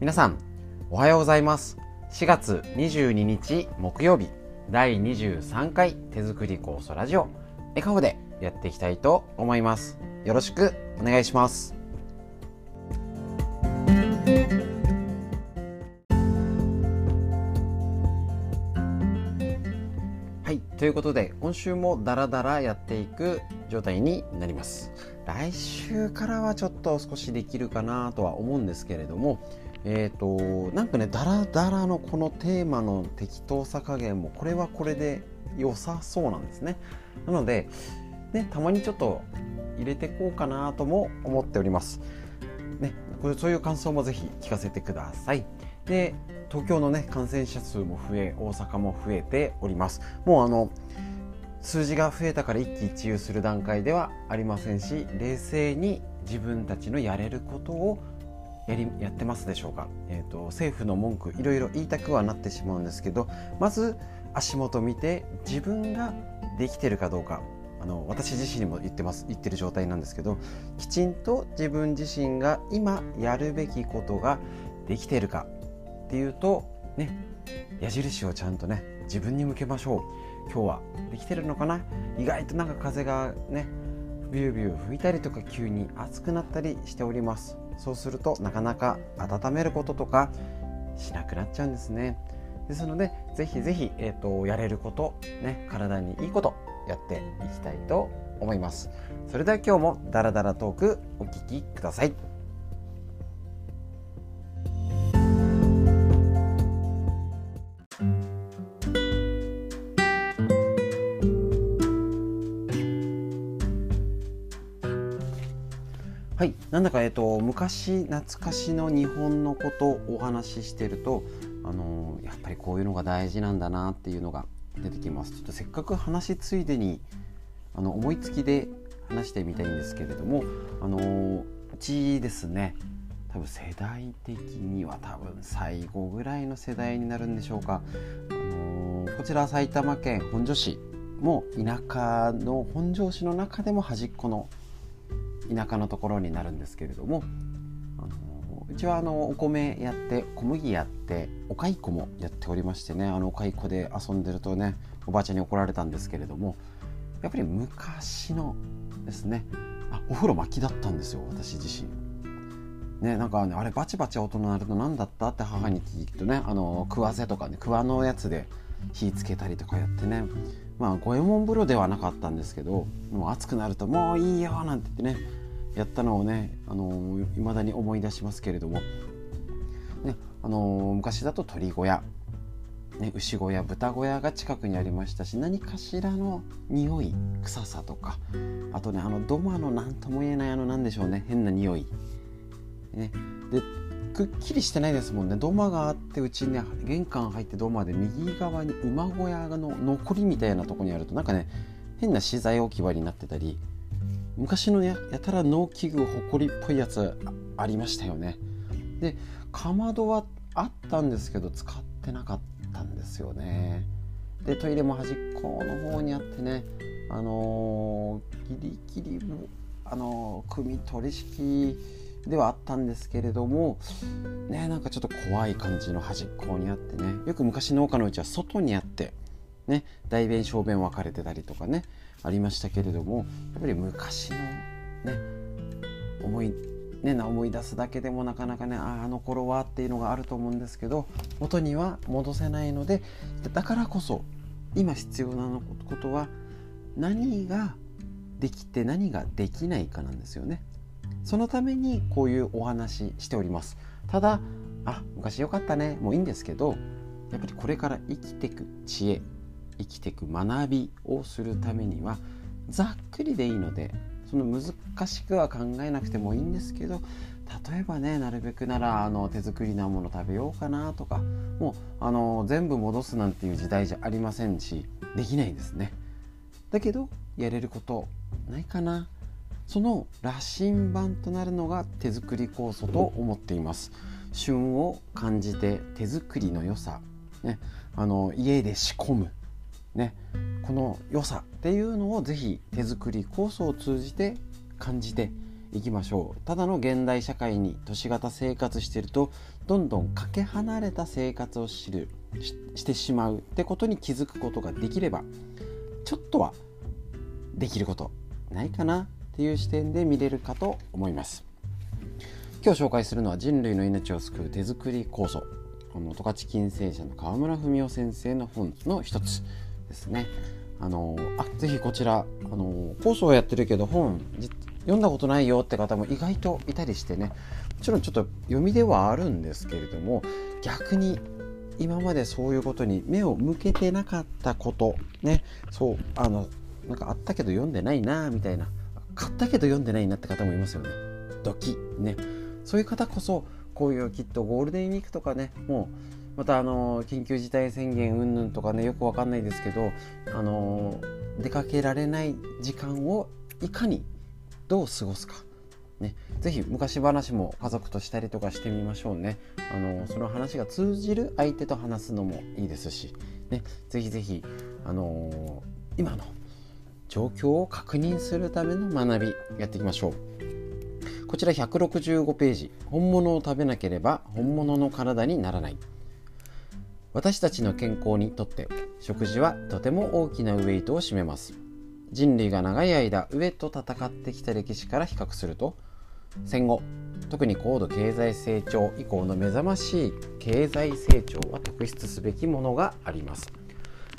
皆さんおはようございます。4月22日木曜日第23回手作り酵素ラジオ笑顔でやっていきたいと思います。よろしくお願いします。はいということで今週もダラダラやっていく状態になります。来週からはちょっと少しできるかなとは思うんですけれどもえっ、ー、となんかねダラダラのこのテーマの適当さ加減もこれはこれで良さそうなんですね。なのでねたまにちょっと入れていこうかなとも思っております。ねこれそういう感想もぜひ聞かせてください。で東京のね感染者数も増え大阪も増えております。もうあの数字が増えたから一喜一憂する段階ではありませんし冷静に自分たちのやれることをやりやってますでしょうか、えーと、政府の文句いろいろ言いたくはなってしまうんですけどまず足元見て自分ができてるかどうか。あの私自身にも言ってます言ってる状態なんですけどきちんと自分自身が今やるべきことができてるか。っていうとね矢印をちゃんとね自分に向けましょう。今日はできてるのかな？意外となんか風がねビュービュー吹いたりとか急に暑くなったりしております。そうするとなかなか温めることとかしなくなっちゃうんですね。ですのでぜひぜひ、えーと、やれること、ね、体にいいことやっていきたいと思います。それでは今日もダラダラトークお聞きください。なんだか、えっと、昔懐かしの日本のことをお話ししてると、あのやっぱりこういうのが大事なんだなっていうのが出てきます。ちょっとせっかく話ついでにあの思いつきで話してみたいんですけれども、あのうちですね多分世代的には多分最後ぐらいの世代になるんでしょうか、あのこちら埼玉県本庄市も田舎の本庄市の中でも端っこの田舎のところになるんですけれどもあのうちはあのお米やって小麦やってお蚕もやっておりましてねあのお蚕で遊んでるとねおばあちゃんに怒られたんですけれどもやっぱり昔のですねあお風呂巻きだったんですよ私自身。ね、なんか、ね、あれバチバチ音の鳴るの何だったって母に聞くとねあの食わせとかね桑のやつで火つけたりとかやってねまあ五右衛門風呂ではなかったんですけどもう暑くなると「もういいよ」なんて言ってねやったのをね、あのー、だに思い出しますけれども、ねあの、昔だと鳥小屋、ね、牛小屋豚小屋が近くにありましたし何かしらの匂い臭さとか。あとねあの土間の何とも言えないあの何でしょうね変な匂い。ね、でくっきりしてないですもんね。土間があってうちね玄関入って土間で右側に馬小屋の残りみたいなとこにあるとなんかね変な資材置き場になってたり昔のややたら農機具ほこりっぽいやつありましたよね。でかまどはあったんですけど使ってなかったんですよね。でトイレも端っこの方にあってねあのー、ギリギリあのー、組取り式ではあったんですけれどもねなんかちょっと怖い感じの端っこにあってね。よく昔農家のうちは外にあってね大便小便分かれてたりとかね。ありましたけれどもやっぱり昔のね思いね、思い出すだけでもなかなかねああの頃はっていうのがあると思うんですけど元には戻せないのでだからこそ今必要なことは何ができて何ができないかなんですよね。そのためにこういうお話しておりますただあ昔よかったねもういいんですけどやっぱりこれから生きていく知恵生きていく学びをするためにはざっくりでいいのでその難しくは考えなくてもいいんですけど例えばねなるべくならあの手作りなもの食べようかなとかもうあの全部戻すなんていう時代じゃありませんしできないですね。だけどやれることないかな。その羅針盤となるのが手作り酵素と思っています。旬を感じて手作りの良さ、ね、あの家で仕込む、ね、この良さっていうのをぜひ手作り酵素を通じて感じていきましょう。ただの現代社会に都市型生活してるとどんどんかけ離れた生活を知るしてしまうってことに気づくことができればちょっとはできることないかなっていう視点で見れるかと思います。今日紹介するのは人類の命を救う手作り酵素この十勝金星社の川村文夫先生の本の一つ。ですね。あのあぜひこちらあの酵素をやってるけど本読んだことないよって方も意外といたりしてね。もちろんちょっと読みではあるんですけれども逆に今までそういうことに目を向けてなかったことねそうあのなんかあったけど読んでないなみたいな買ったけど読んでないなって方もいますよね。ドキね。そういう方こそこういうきっとゴールデンウィークとかねもうまたあの緊急事態宣言云々とかねよくわかんないですけどあの出かけられない時間をいかにどう過ごすか。ね、ぜひ昔話も家族としたりとかしてみましょうね。あのその話が通じる相手と話すのもいいですし、ね、ぜひぜひ、あのー、今の状況を確認するための学びやっていきましょう。こちら165ページ。本物を食べなければ本物の体にならない。私たちの健康にとって食事はとても大きなウエイトを占めます。人類が長い間飢えと戦ってきた歴史から比較すると戦後特に高度経済成長以降の目覚ましい経済成長は特筆すべきものがあります。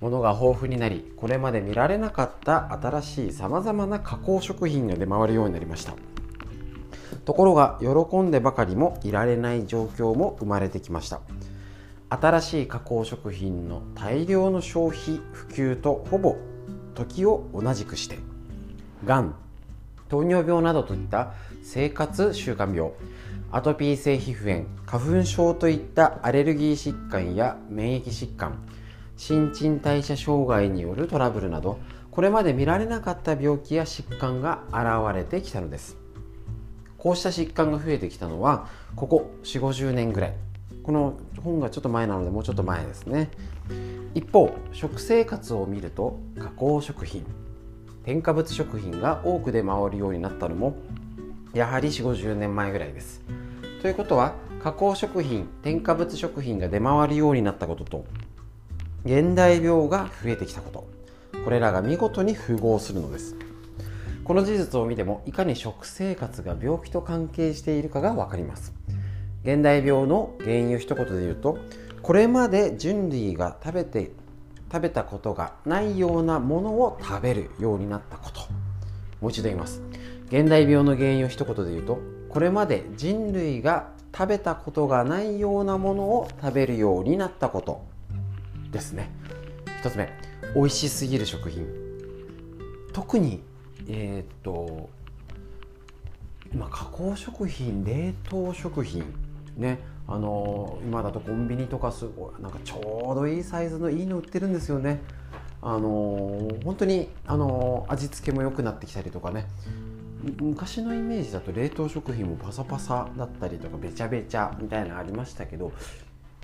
物が豊富になりこれまで見られなかった新しいさまざまな加工食品が出回るようになりました。ところが喜んでばかりもいられない状況も生まれてきました。新しい加工食品の大量の消費普及とほぼ時を同じくしてがん糖尿病などといった生活習慣病アトピー性皮膚炎花粉症といったアレルギー疾患や免疫疾患新陳代謝障害によるトラブルなどこれまで見られなかった病気や疾患が現れてきたのです。こうした疾患が増えてきたのはここ4 5 0年ぐらい。この本がちょっと前なのでもうちょっと前ですね。一方食生活を見ると加工食品添加物食品が多く出回るようになったのもやはり4 5 0年前ぐらいです。ということは加工食品添加物食品が出回るようになったことと現代病が増えてきたことこれらが見事に符合するのです。この事実を見てもいかに食生活が病気と関係しているかが分かります。現代病の原因を一言で言うとこれまで人類が食べて食べたことがないようなものを食べるようになったこと。もう一度言います。現代病の原因を一言で言うとこれまで人類が食べたことがないようなものを食べるようになったこと。ですね。一つ目美味しすぎる食品。特にえー、っと今加工食品冷凍食品ねあの今だとコンビニとかすごいなんかちょうどいいサイズのいいの売ってるんですよね。あの本当にあの味付けも良くなってきたりとかね。昔のイメージだと冷凍食品もパサパサだったりとかべちゃべちゃみたいなのありましたけど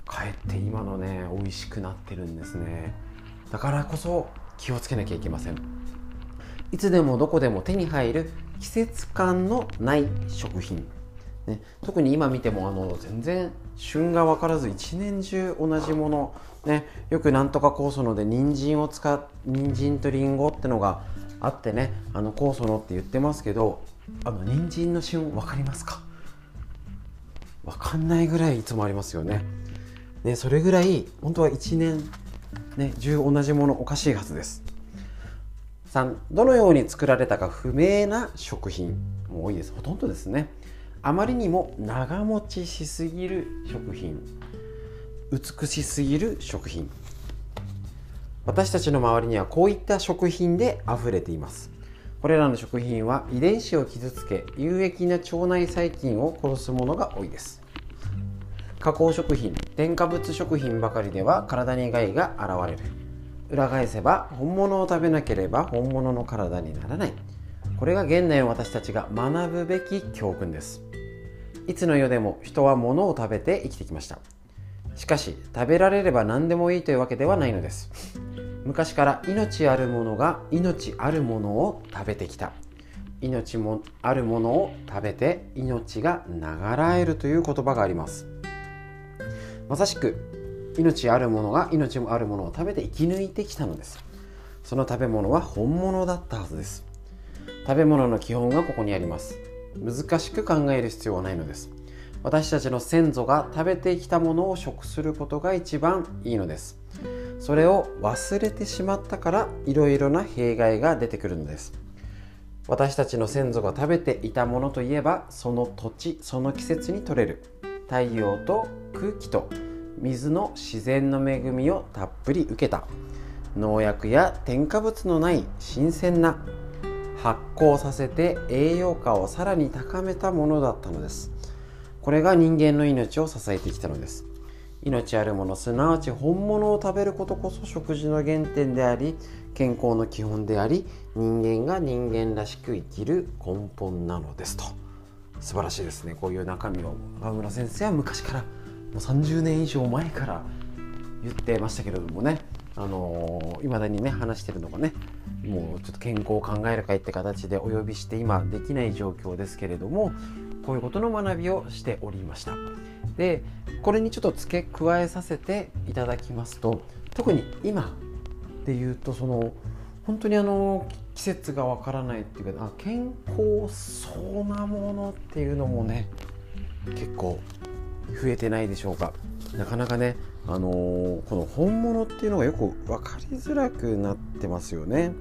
かえって今のね美味しくなってるんですね。だからこそ気をつけなきゃいけません。いつでもどこでも手に入る季節感のない食品。ね、特に今見てもあの全然旬が分からず一年中同じもの、ね、よくなんとか酵素ので人参を使う人参とりんごってのがあってねあの酵素のって言ってますけどあの人参の旬分かりますか？分かんないぐらいいつもありますよね。ねそれぐらい本当は1年、ね、中同じものおかしいはずです。3どのように作られたか不明な食品も多いですほとんどですね。あまりにも長持ちしすぎる食品。美しすぎる食品。私たちの周りにはこういった食品で溢れています。これらの食品は遺伝子を傷つけ有益な腸内細菌を殺すものが多いです。加工食品添加物食品ばかりでは体に害が現れる。裏返せば本物を食べなければ本物の体にならない。これが現代の私たちが学ぶべき教訓です。いつの世でも人は物を食べて生きてきました。しかし食べられれば何でもいいというわけではないのです。昔から命あるものが命あるものを食べてきた。命もあるものを食べて命が流らえるという言葉があります。まさしく命あるものが命もあるものを食べて生き抜いてきたのです。その食べ物は本物だったはずです。食べ物の基本がここにあります。難しく考える必要はないのです。私たちの先祖が食べてきたものを食することが一番いいのです。それを忘れてしまったからいろいろな弊害が出てくるのです。私たちの先祖が食べていたものといえばその土地その季節に取れる。太陽と空気と水の自然の恵みをたっぷり受けた。農薬や添加物のない新鮮な発酵させて栄養価をさらに高めたものだったのです。これが人間の命を支えてきたのです。命あるものすなわち本物を食べることこそ食事の原点であり健康の基本であり人間が人間らしく生きる根本なのです。と。素晴らしいですね。こういう中身を川村先生は昔からもう30年以上前から言ってましたけれどもね。あのい、まだにね話してるのがねもうちょっと健康を考える会って形でお呼びして今できない状況ですけれどもこういうことの学びをしておりました。でこれにちょっと付け加えさせていただきますと特に今で言うとその本当にあの季節がわからないっていうか健康そうなものっていうのもね結構増えてないでしょうか。なかなかねあのー、この本物っていうのがよく分かりづらくなってますよね。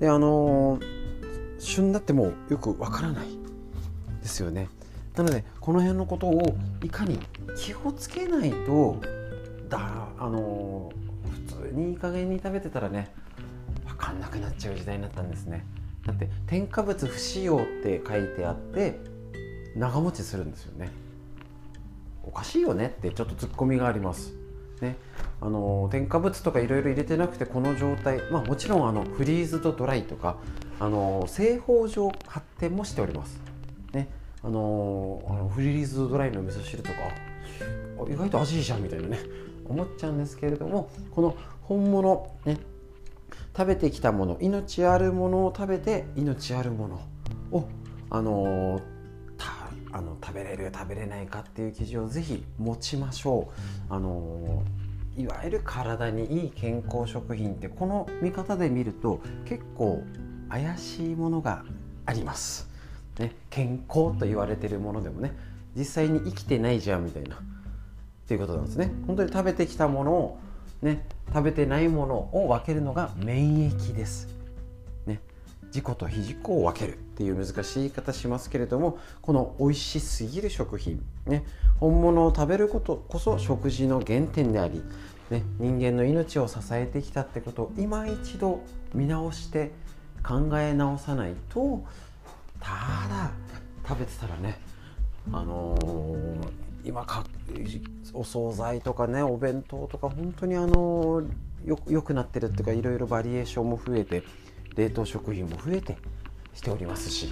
であのー、旬だってもうよく分からないですよね。なのでこの辺のことをいかに気をつけないとだあのー、普通にいい加減に食べてたらね分かんなくなっちゃう時代になったんですね。だって添加物不使用って書いてあって長持ちするんですよね。おかしいよねってちょっとツッコミがあります。ね、あの添加物とかいろいろ入れてなくてこの状態、まあ、もちろんあのフリーズドドライとかあの製法上発展もしております。ね、あのあのフリーズドドライの味噌汁とか意外と味いいじゃんみたいなね思っちゃうんですけれどもこの本物ね。食べてきたもの命あるものを食べて命あるものをあのあの食べれる食べれないかっていう記事をぜひ持ちましょう。あのいわゆる体にいい健康食品ってこの見方で見ると結構怪しいものがあります。ね、健康と言われてるものでもね実際に生きてないじゃんみたいなっていうことなんですね。本当に食べてきたものをね食べてないものを分けるのが免疫です。自己と非自己を分けるっていう難しい言い方しますけれどもこの美味しすぎる食品、ね、本物を食べることこそ食事の原点であり、ね、人間の命を支えてきたってことを今一度見直して考え直さないとただ食べてたらねあのー、今かお惣菜とかねお弁当とか本当にあのー、よくなってるっていうかいろいろバリエーションも増えて冷凍食品も増えてしておりますし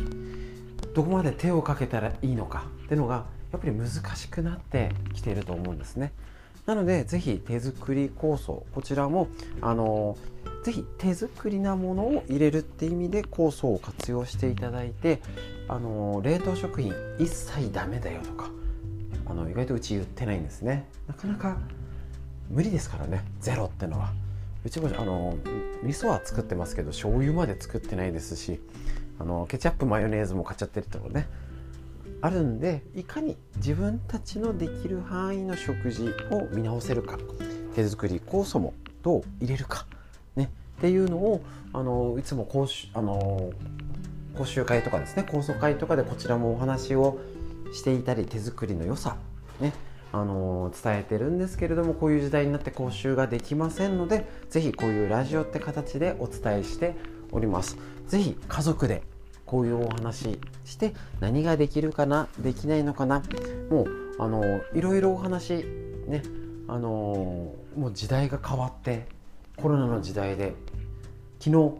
どこまで手をかけたらいいのかっていうのがやっぱり難しくなってきていると思うんですね。なので是非手作り酵素こちらもあのぜひ手作りなものを入れるって意味で酵素を活用していただいてあの冷凍食品一切ダメだよとかあの意外とうち言ってないんですね。なかなか無理ですからね。ゼロってのは。うちもあの味噌は作ってますけど醤油まで作ってないですしあのケチャップマヨネーズも買っちゃってるとこね。あるんでいかに自分たちのできる範囲の食事を見直せるか。手作り酵素もどう入れるか、ね、っていうのをあのいつも講習あの講習会とかですね酵素会とかでこちらもお話をしていたり手作りの良さ、ね、あの伝えてるんですけれどもこういう時代になって講習ができませんので是非こういうラジオって形でお伝えしております。ぜひ家族でこういうお話して何ができるかなできないのかなもうあのいろいろお話ねあのもう時代が変わってコロナの時代で昨日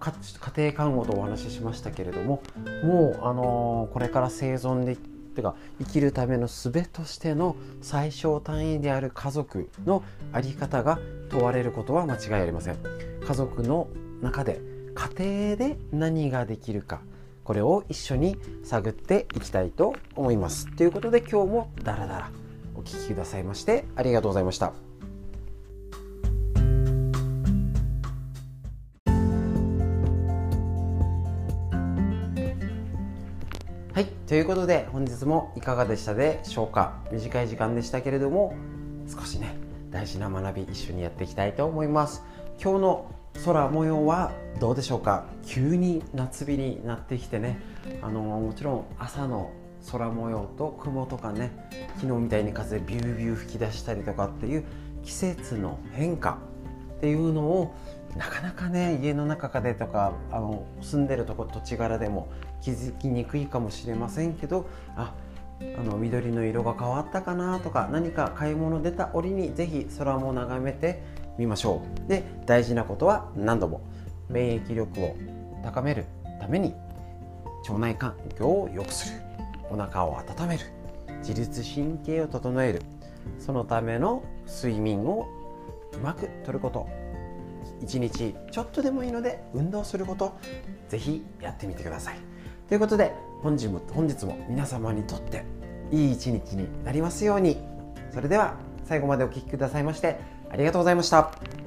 家庭看護とお話ししましたけれどももうあのこれから生存でてか生きるための術としての最小単位である家族の在り方が問われることは間違いありません。家族の中で家庭で何ができるかこれを一緒に探っていきたいと思います。ということで今日もダラダラお聴きくださいましてありがとうございました。ということで本日もいかがでしたでしょうか？短い時間でしたけれども少しね大事な学び一緒にやっていきたいと思います。今日の空模様はどうでしょうか？急に夏日になってきてね。あのもちろん朝の空模様と雲とかね昨日みたいに風ビュービュー吹き出したりとかっていう季節の変化っていうのをなかなかね家の中でとかあの住んでるとこ土地柄でも気づきにくいかもしれませんけどああの緑の色が変わったかなとか何か買い物出た折にぜひ空も眺めてみましょう。で大事なことは何度も免疫力を高めるために腸内環境を良くする。お腹を温める。自律神経を整える。そのための睡眠をうまくとること。一日ちょっとでもいいので運動すること。ぜひやってみてください。ということで本日も本日も皆様にとっていい一日になりますようにそれでは最後までお聴きくださいましてありがとうございました。